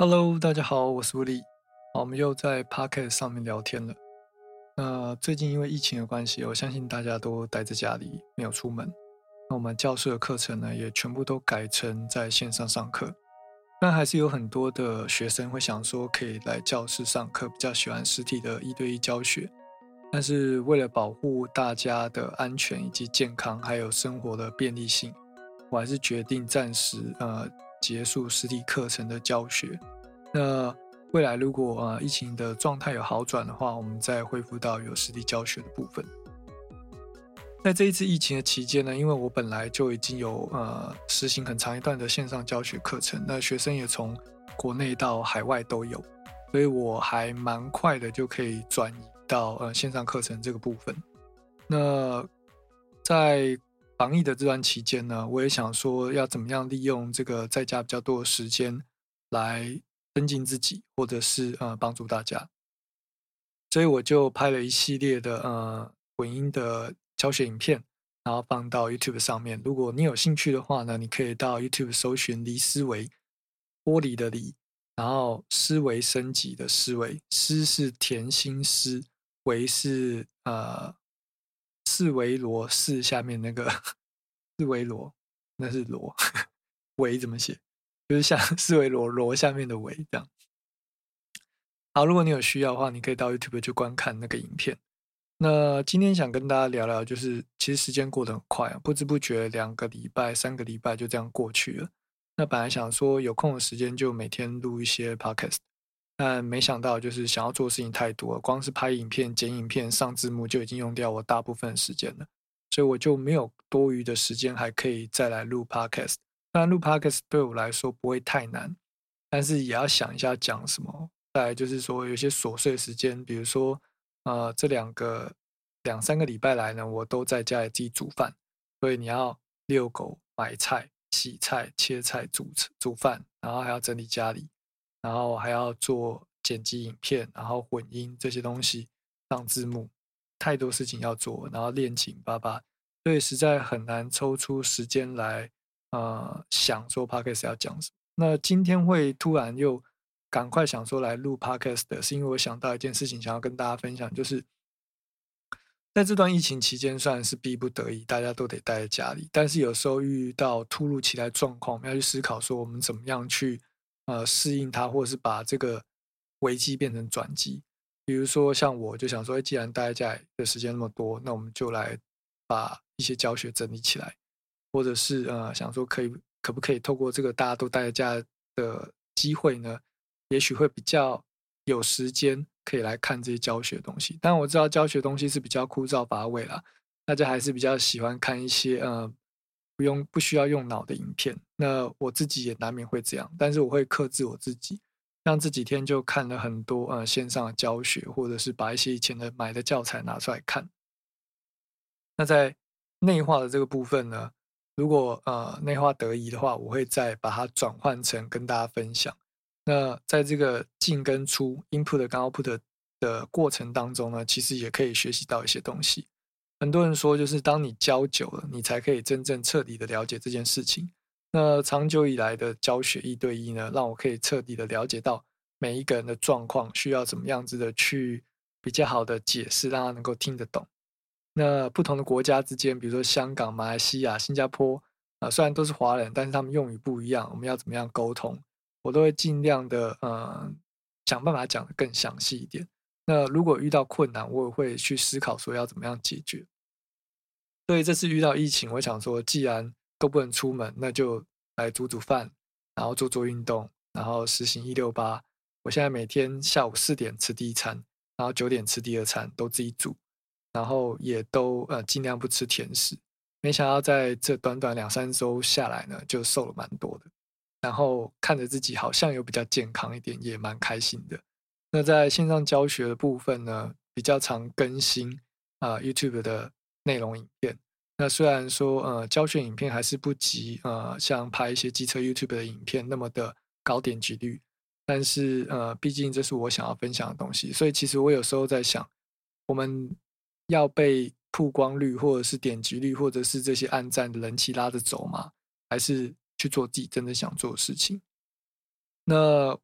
Hello，大家好，我是吴力。好，我们又在 Pocket 上面聊天了。那最近因为疫情的关系，我相信大家都待在家里，没有出门。那我们教室的课程呢，也全部都改成在线上上课。但还是有很多的学生会想说，可以来教室上课，比较喜欢实体的一对一教学。但是为了保护大家的安全以及健康，还有生活的便利性，我还是决定暂时呃。结束实体课程的教学，那未来如果啊疫情的状态有好转的话，我们再恢复到有实体教学的部分。在这一次疫情的期间呢，因为我本来就已经有呃实行很长一段的线上教学课程，那学生也从国内到海外都有，所以我还蛮快的就可以转移到呃线上课程这个部分。那在防疫的这段期间呢，我也想说要怎么样利用这个在家比较多的时间来增进自己，或者是呃帮助大家，所以我就拍了一系列的呃混音的教学影片，然后放到 YouTube 上面。如果你有兴趣的话呢，你可以到 YouTube 搜寻“离思维”，玻璃的离，然后思维升级的思维，思是甜心思，维是呃。四维罗四下面那个四维罗，那是罗维怎么写？就是像 四维罗罗下面的维这样。好，如果你有需要的话，你可以到 YouTube 去观看那个影片。那今天想跟大家聊聊，就是其实时间过得很快啊，不知不觉两个礼拜、三个礼拜就这样过去了。那本来想说有空的时间就每天录一些 Podcast。但没想到，就是想要做事情太多，光是拍影片、剪影片、上字幕就已经用掉我大部分时间了，所以我就没有多余的时间还可以再来录 podcast。当然，录 podcast 对我来说不会太难，但是也要想一下讲什么。再来就是说，有些琐碎时间，比如说，呃，这两个两三个礼拜来呢，我都在家里自己煮饭，所以你要遛狗、买菜、洗菜、切菜、煮煮饭，然后还要整理家里。然后还要做剪辑影片，然后混音这些东西，上字幕，太多事情要做，然后练琴，爸爸，所以实在很难抽出时间来，呃，想说 podcast 要讲什么。那今天会突然又赶快想说来录 podcast 的，是因为我想到一件事情，想要跟大家分享，就是在这段疫情期间，算是逼不得已，大家都得待在家里，但是有时候遇到突如其来状况，我们要去思考说我们怎么样去。呃，适应它，或者是把这个危机变成转机。比如说，像我就想说，既然待在家里的时间那么多，那我们就来把一些教学整理起来，或者是呃，想说可以可不可以透过这个大家都待在家的机会呢？也许会比较有时间可以来看这些教学东西。但我知道教学东西是比较枯燥乏味啦，大家还是比较喜欢看一些呃。不用不需要用脑的影片，那我自己也难免会这样，但是我会克制我自己。像这几天就看了很多呃线上的教学，或者是把一些以前的买的教材拿出来看。那在内化的这个部分呢，如果呃内化得宜的话，我会再把它转换成跟大家分享。那在这个进跟出 input 跟 output 的过程当中呢，其实也可以学习到一些东西。很多人说，就是当你教久了，你才可以真正彻底的了解这件事情。那长久以来的教学一对一呢，让我可以彻底的了解到每一个人的状况，需要怎么样子的去比较好的解释，让他能够听得懂。那不同的国家之间，比如说香港、马来西亚、新加坡啊，虽然都是华人，但是他们用语不一样，我们要怎么样沟通，我都会尽量的呃想办法讲的更详细一点。那如果遇到困难，我也会去思考说要怎么样解决。所以这次遇到疫情，我想说，既然都不能出门，那就来煮煮饭，然后做做运动，然后实行一六八。我现在每天下午四点吃第一餐，然后九点吃第二餐，都自己煮，然后也都呃尽量不吃甜食。没想到在这短短两三周下来呢，就瘦了蛮多的，然后看着自己好像有比较健康一点，也蛮开心的。那在线上教学的部分呢，比较常更新啊 YouTube 的内容影片。那虽然说呃教学影片还是不及呃像拍一些机车 YouTube 的影片那么的高点击率，但是呃毕竟这是我想要分享的东西，所以其实我有时候在想，我们要被曝光率或者是点击率或者是这些暗赞的人气拉着走吗？还是去做自己真的想做的事情？那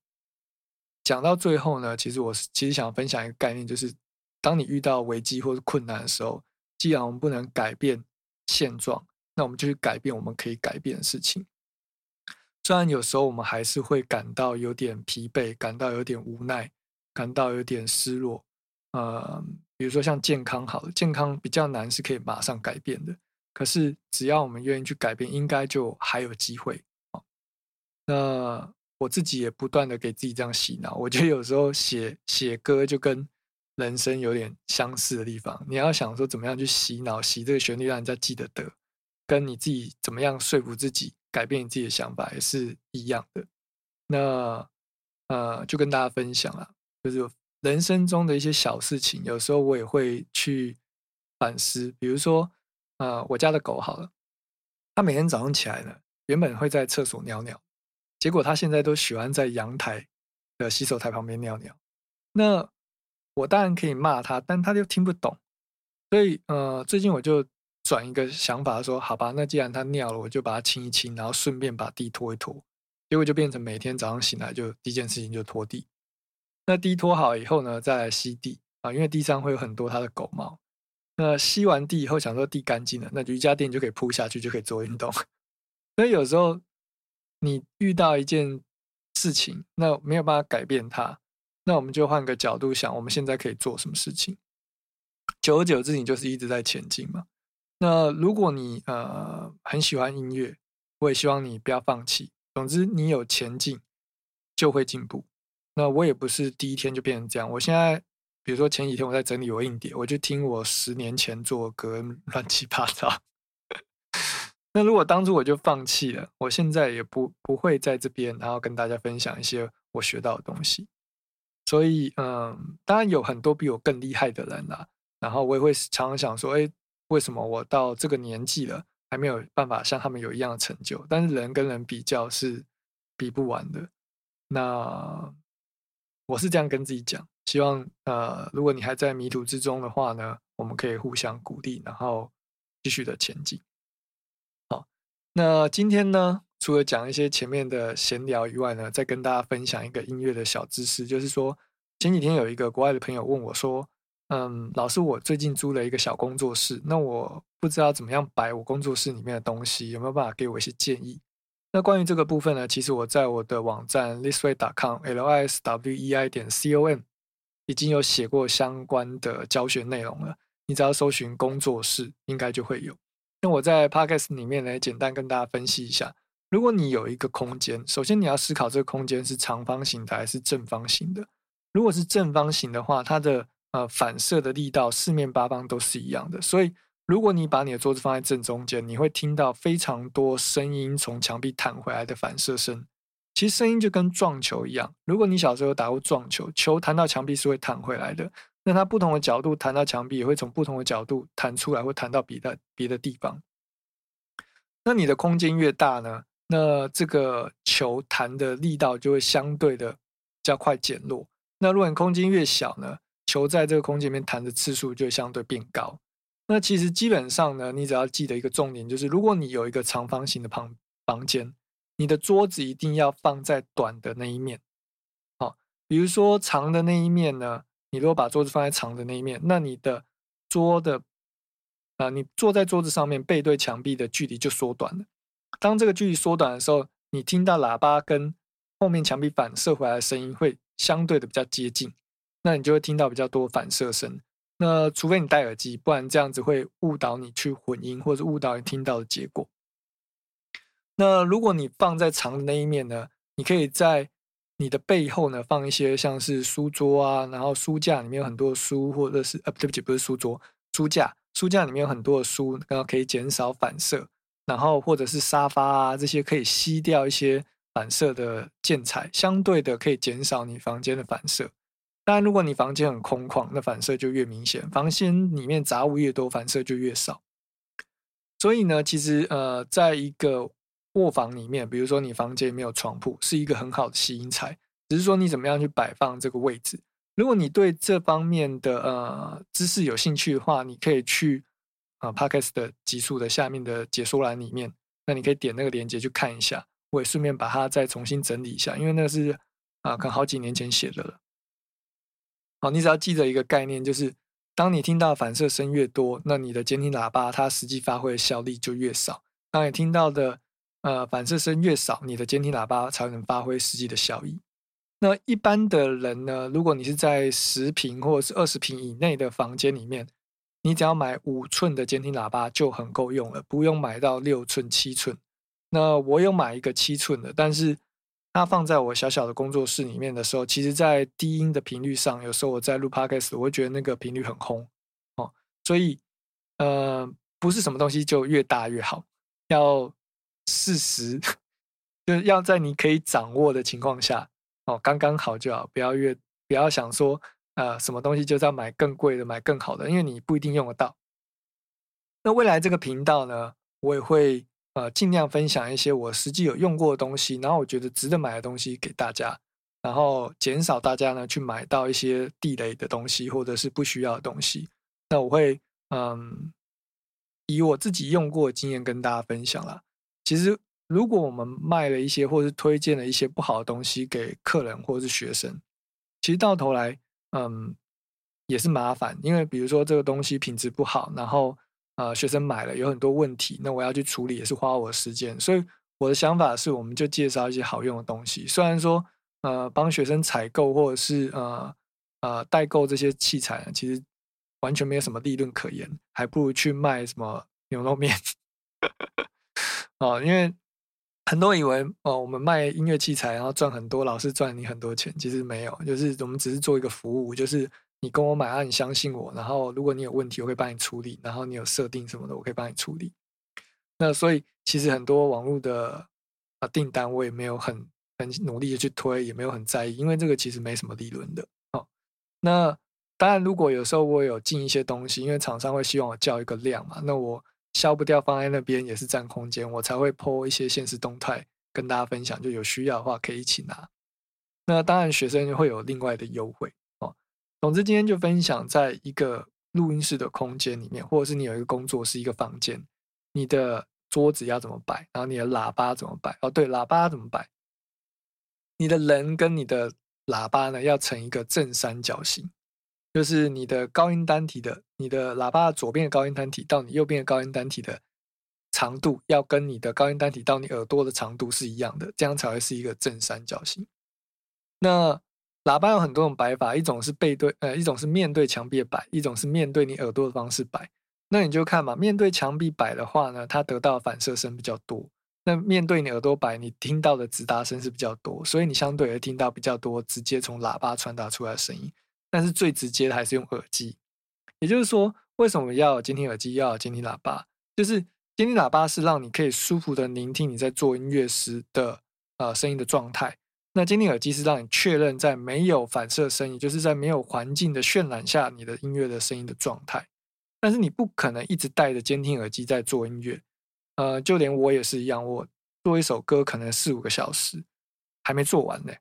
讲到最后呢，其实我其实想分享一个概念，就是当你遇到危机或者困难的时候，既然我们不能改变现状，那我们就去改变我们可以改变的事情。虽然有时候我们还是会感到有点疲惫，感到有点无奈，感到有点失落，呃，比如说像健康好了，健康比较难是可以马上改变的，可是只要我们愿意去改变，应该就还有机会啊。那我自己也不断的给自己这样洗脑，我觉得有时候写写歌就跟人生有点相似的地方，你要想说怎么样去洗脑，洗这个旋律让人家记得得，跟你自己怎么样说服自己。改变你自己的想法也是一样的。那呃，就跟大家分享啊，就是人生中的一些小事情，有时候我也会去反思。比如说，呃，我家的狗好了，它每天早上起来呢，原本会在厕所尿尿，结果他现在都喜欢在阳台的洗手台旁边尿尿。那我当然可以骂他，但他就听不懂。所以呃，最近我就。转一个想法说，好吧，那既然他尿了，我就把它清一清，然后顺便把地拖一拖。结果就变成每天早上醒来就第一件事情就拖地。那地拖好以后呢，再来吸地啊，因为地上会有很多他的狗毛。那吸完地以后，想说地干净了，那瑜伽垫就可以铺下去，就可以做运动。所以有时候你遇到一件事情，那没有办法改变它，那我们就换个角度想，我们现在可以做什么事情？久而久之，你就是一直在前进嘛。那如果你呃很喜欢音乐，我也希望你不要放弃。总之，你有前进就会进步。那我也不是第一天就变成这样。我现在，比如说前几天我在整理我硬碟，我就听我十年前做歌 乱七八糟。那如果当初我就放弃了，我现在也不不会在这边，然后跟大家分享一些我学到的东西。所以，嗯，当然有很多比我更厉害的人啦。然后我也会常常想说，哎。为什么我到这个年纪了还没有办法像他们有一样的成就？但是人跟人比较是比不完的。那我是这样跟自己讲，希望呃，如果你还在迷途之中的话呢，我们可以互相鼓励，然后继续的前进。那今天呢，除了讲一些前面的闲聊以外呢，再跟大家分享一个音乐的小知识，就是说前几天有一个国外的朋友问我说。嗯，老师，我最近租了一个小工作室，那我不知道怎么样摆我工作室里面的东西，有没有办法给我一些建议？那关于这个部分呢，其实我在我的网站 listway.com l i s w e i 点 c o m 已经有写过相关的教学内容了。你只要搜寻工作室，应该就会有。那我在 podcast 里面呢，简单跟大家分析一下：如果你有一个空间，首先你要思考这个空间是长方形的还是正方形的。如果是正方形的话，它的呃，反射的力道四面八方都是一样的，所以如果你把你的桌子放在正中间，你会听到非常多声音从墙壁弹回来的反射声。其实声音就跟撞球一样，如果你小时候打过撞球，球弹到墙壁是会弹回来的，那它不同的角度弹到墙壁，也会从不同的角度弹出来，或弹到别的别的地方。那你的空间越大呢，那这个球弹的力道就会相对的较快减弱。那如果你空间越小呢？球在这个空间里面弹的次数就相对变高。那其实基本上呢，你只要记得一个重点，就是如果你有一个长方形的房房间，你的桌子一定要放在短的那一面。好，比如说长的那一面呢，你如果把桌子放在长的那一面，那你的桌的啊，你坐在桌子上面背对墙壁的距离就缩短了。当这个距离缩短的时候，你听到喇叭跟后面墙壁反射回来的声音会相对的比较接近。那你就会听到比较多反射声。那除非你戴耳机，不然这样子会误导你去混音，或者误导你听到的结果。那如果你放在长的那一面呢，你可以在你的背后呢放一些像是书桌啊，然后书架里面有很多书，或者是呃，对不起，不是书桌，书架，书架里面有很多的书，然后可以减少反射。然后或者是沙发啊，这些可以吸掉一些反射的建材，相对的可以减少你房间的反射。当然，如果你房间很空旷，那反射就越明显。房间里面杂物越多，反射就越少。所以呢，其实呃，在一个卧房里面，比如说你房间没有床铺，是一个很好的吸音材。只是说你怎么样去摆放这个位置。如果你对这方面的呃知识有兴趣的话，你可以去啊 Podcast 的集数的下面的解说栏里面，那你可以点那个链接去看一下。我也顺便把它再重新整理一下，因为那是。啊，可能好几年前写的了。好，你只要记得一个概念，就是当你听到反射声越多，那你的监听喇叭它实际发挥的效力就越少。当你听到的呃反射声越少，你的监听喇叭才能发挥实际的效益。那一般的人呢，如果你是在十平或者是二十平以内的房间里面，你只要买五寸的监听喇叭就很够用了，不用买到六寸、七寸。那我有买一个七寸的，但是。它放在我小小的工作室里面的时候，其实，在低音的频率上，有时候我在录 podcast，我会觉得那个频率很轰哦。所以，呃，不是什么东西就越大越好，要事实，就是要在你可以掌握的情况下哦，刚刚好就好，不要越不要想说，呃，什么东西就是要买更贵的，买更好的，因为你不一定用得到。那未来这个频道呢，我也会。呃，尽量分享一些我实际有用过的东西，然后我觉得值得买的东西给大家，然后减少大家呢去买到一些地雷的东西或者是不需要的东西。那我会嗯，以我自己用过的经验跟大家分享啦。其实，如果我们卖了一些或是推荐了一些不好的东西给客人或是学生，其实到头来嗯也是麻烦，因为比如说这个东西品质不好，然后。呃，学生买了有很多问题，那我要去处理也是花我时间，所以我的想法是，我们就介绍一些好用的东西。虽然说，呃，帮学生采购或者是呃呃代购这些器材，其实完全没有什么利润可言，还不如去卖什么牛肉面。哦，因为很多人以为哦，我们卖音乐器材然后赚很多，老是赚你很多钱，其实没有，就是我们只是做一个服务，就是。你跟我买啊，你相信我，然后如果你有问题，我会帮你处理，然后你有设定什么的，我可以帮你处理。那所以其实很多网络的啊订单，我也没有很很努力的去推，也没有很在意，因为这个其实没什么利润的。哦，那当然，如果有时候我有进一些东西，因为厂商会希望我叫一个量嘛，那我消不掉放在那边也是占空间，我才会 po 一些现实动态跟大家分享，就有需要的话可以一起拿。那当然，学生会有另外的优惠哦。总之，今天就分享，在一个录音室的空间里面，或者是你有一个工作室、一个房间，你的桌子要怎么摆，然后你的喇叭怎么摆？哦，对，喇叭怎么摆？你的人跟你的喇叭呢，要成一个正三角形，就是你的高音单体的，你的喇叭左边的高音单体到你右边的高音单体的长度，要跟你的高音单体到你耳朵的长度是一样的，这样才会是一个正三角形。那喇叭有很多种摆法，一种是背对，呃，一种是面对墙壁摆，一种是面对你耳朵的方式摆。那你就看嘛，面对墙壁摆的话呢，它得到反射声比较多；那面对你耳朵摆，你听到的直达声是比较多，所以你相对会听到比较多直接从喇叭传达出来的声音。但是最直接的还是用耳机。也就是说，为什么要监听耳机，要监听喇叭？就是监听喇叭是让你可以舒服的聆听你在做音乐时的呃声音的状态。那监听耳机是让你确认在没有反射声音，就是在没有环境的渲染下，你的音乐的声音的状态。但是你不可能一直戴着监听耳机在做音乐，呃，就连我也是一样，我做一首歌可能四五个小时还没做完呢，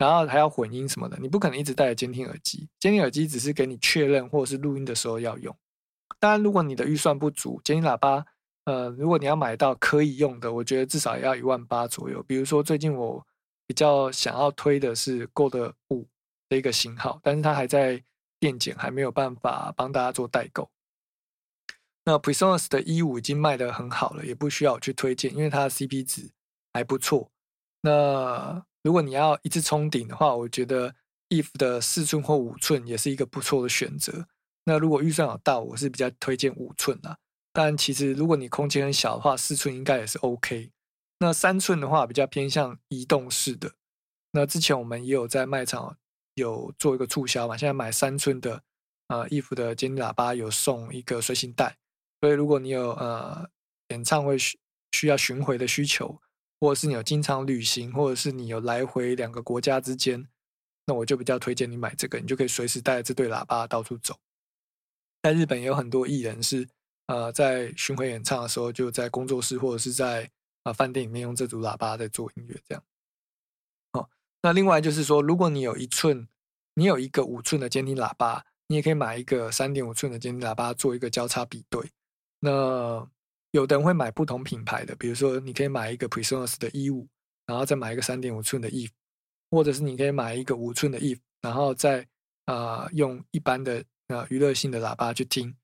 然后还要混音什么的，你不可能一直戴着监听耳机。监听耳机只是给你确认或者是录音的时候要用。当然，如果你的预算不足，监听喇叭，呃，如果你要买到可以用的，我觉得至少要一万八左右。比如说最近我。比较想要推的是 Gold 五的一个型号，但是它还在电检，还没有办法帮大家做代购。那 Presonus 的一五已经卖得很好了，也不需要我去推荐，因为它的 CP 值还不错。那如果你要一次冲顶的话，我觉得 Eve 的四寸或五寸也是一个不错的选择。那如果预算有到，我是比较推荐五寸的。但其实如果你空间很小的话，四寸应该也是 OK。那三寸的话比较偏向移动式的。那之前我们也有在卖场有做一个促销嘛，现在买三寸的呃衣服的监听喇叭有送一个随行袋，所以如果你有呃演唱会需需要巡回的需求，或者是你有经常旅行，或者是你有来回两个国家之间，那我就比较推荐你买这个，你就可以随时带着这对喇叭到处走。在日本也有很多艺人是呃在巡回演唱的时候就在工作室或者是在啊，饭店里面用这组喇叭在做音乐，这样。哦，那另外就是说，如果你有一寸，你有一个五寸的监听喇叭，你也可以买一个三点五寸的监听喇叭做一个交叉比对。那有的人会买不同品牌的，比如说你可以买一个 Presonus 的一五，然后再买一个三点五寸的 E，或者是你可以买一个五寸的 E，然后再啊用一般的呃娱乐性的喇叭去听。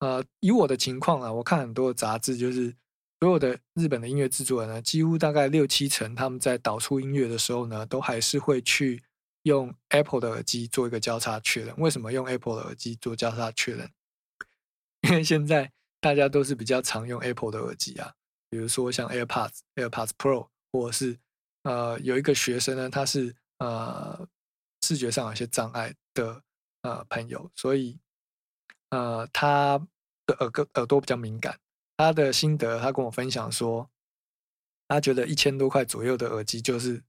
呃，以我的情况啊，我看很多杂志，就是所有的日本的音乐制作人呢，几乎大概六七成他们在导出音乐的时候呢，都还是会去用 Apple 的耳机做一个交叉确认。为什么用 Apple 的耳机做交叉确认？因为现在大家都是比较常用 Apple 的耳机啊，比如说像 AirPods、AirPods Pro，或者是呃有一个学生呢，他是呃视觉上有些障碍的呃朋友，所以。呃，他的耳朵耳朵比较敏感，他的心得，他跟我分享说，他觉得一千多块左右的耳机就是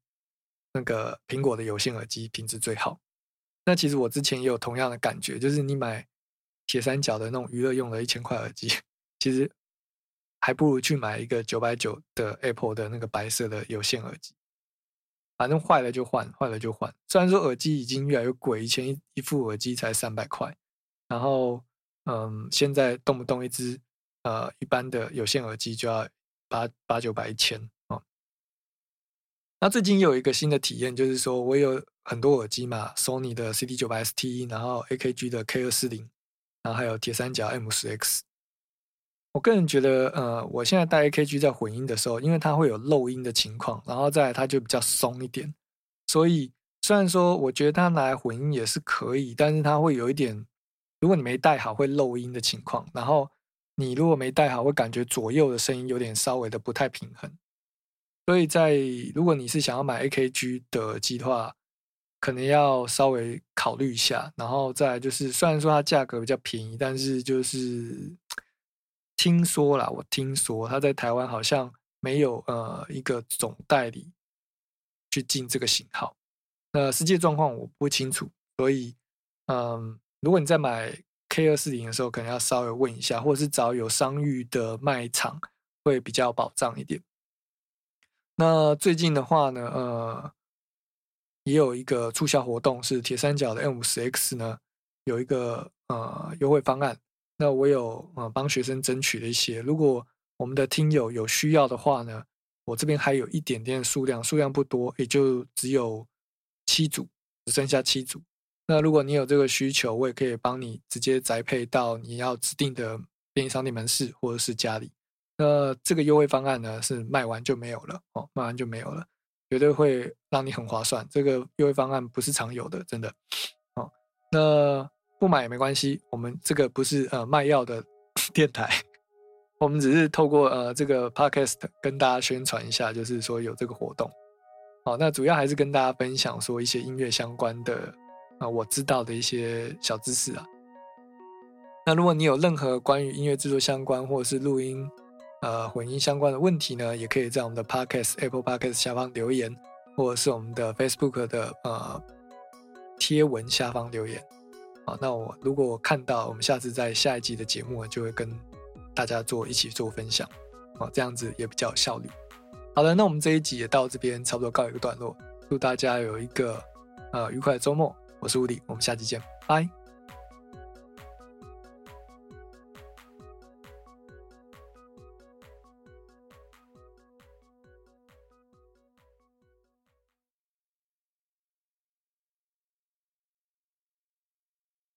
那个苹果的有线耳机品质最好。那其实我之前也有同样的感觉，就是你买铁三角的那种娱乐用的一千块耳机，其实还不如去买一个九百九的 Apple 的那个白色的有线耳机。反正坏了就换，坏了就换。虽然说耳机已经越来越贵，以前一一副耳机才三百块，然后。嗯，现在动不动一只呃一般的有线耳机就要八八九百一千哦。那最近有一个新的体验，就是说我有很多耳机嘛，Sony 的 CD 九百 ST，然后 AKG 的 K 二四零，然后还有铁三角 M 十 X。我个人觉得，呃，我现在戴 AKG 在混音的时候，因为它会有漏音的情况，然后再来它就比较松一点，所以虽然说我觉得它拿来混音也是可以，但是它会有一点。如果你没戴好会漏音的情况，然后你如果没戴好会感觉左右的声音有点稍微的不太平衡，所以在如果你是想要买 AKG 的耳机的话，可能要稍微考虑一下。然后再就是虽然说它价格比较便宜，但是就是听说啦，我听说它在台湾好像没有呃一个总代理去进这个型号，那实际状况我不清楚，所以嗯。如果你在买 K 二四零的时候，可能要稍微问一下，或者是找有商誉的卖场，会比较保障一点。那最近的话呢，呃，也有一个促销活动，是铁三角的 M 五十 X 呢，有一个呃优惠方案。那我有呃帮学生争取了一些，如果我们的听友有需要的话呢，我这边还有一点点数量，数量不多，也就只有七组，只剩下七组。那如果你有这个需求，我也可以帮你直接宅配到你要指定的便利商店门市或者是家里。那这个优惠方案呢，是卖完就没有了哦，卖完就没有了，绝对会让你很划算。这个优惠方案不是常有的，真的。哦，那不买也没关系，我们这个不是呃卖药的 电台，我们只是透过呃这个 podcast 跟大家宣传一下，就是说有这个活动。好，那主要还是跟大家分享说一些音乐相关的。啊，我知道的一些小知识啊。那如果你有任何关于音乐制作相关，或者是录音、呃混音相关的问题呢，也可以在我们的 Podcast Apple Podcast 下方留言，或者是我们的 Facebook 的呃贴文下方留言。好，那我如果我看到，我们下次在下一集的节目就会跟大家做一起做分享。好，这样子也比较有效率。好的，那我们这一集也到这边差不多告一个段落。祝大家有一个呃愉快的周末。我是吴迪，我们下期见，拜。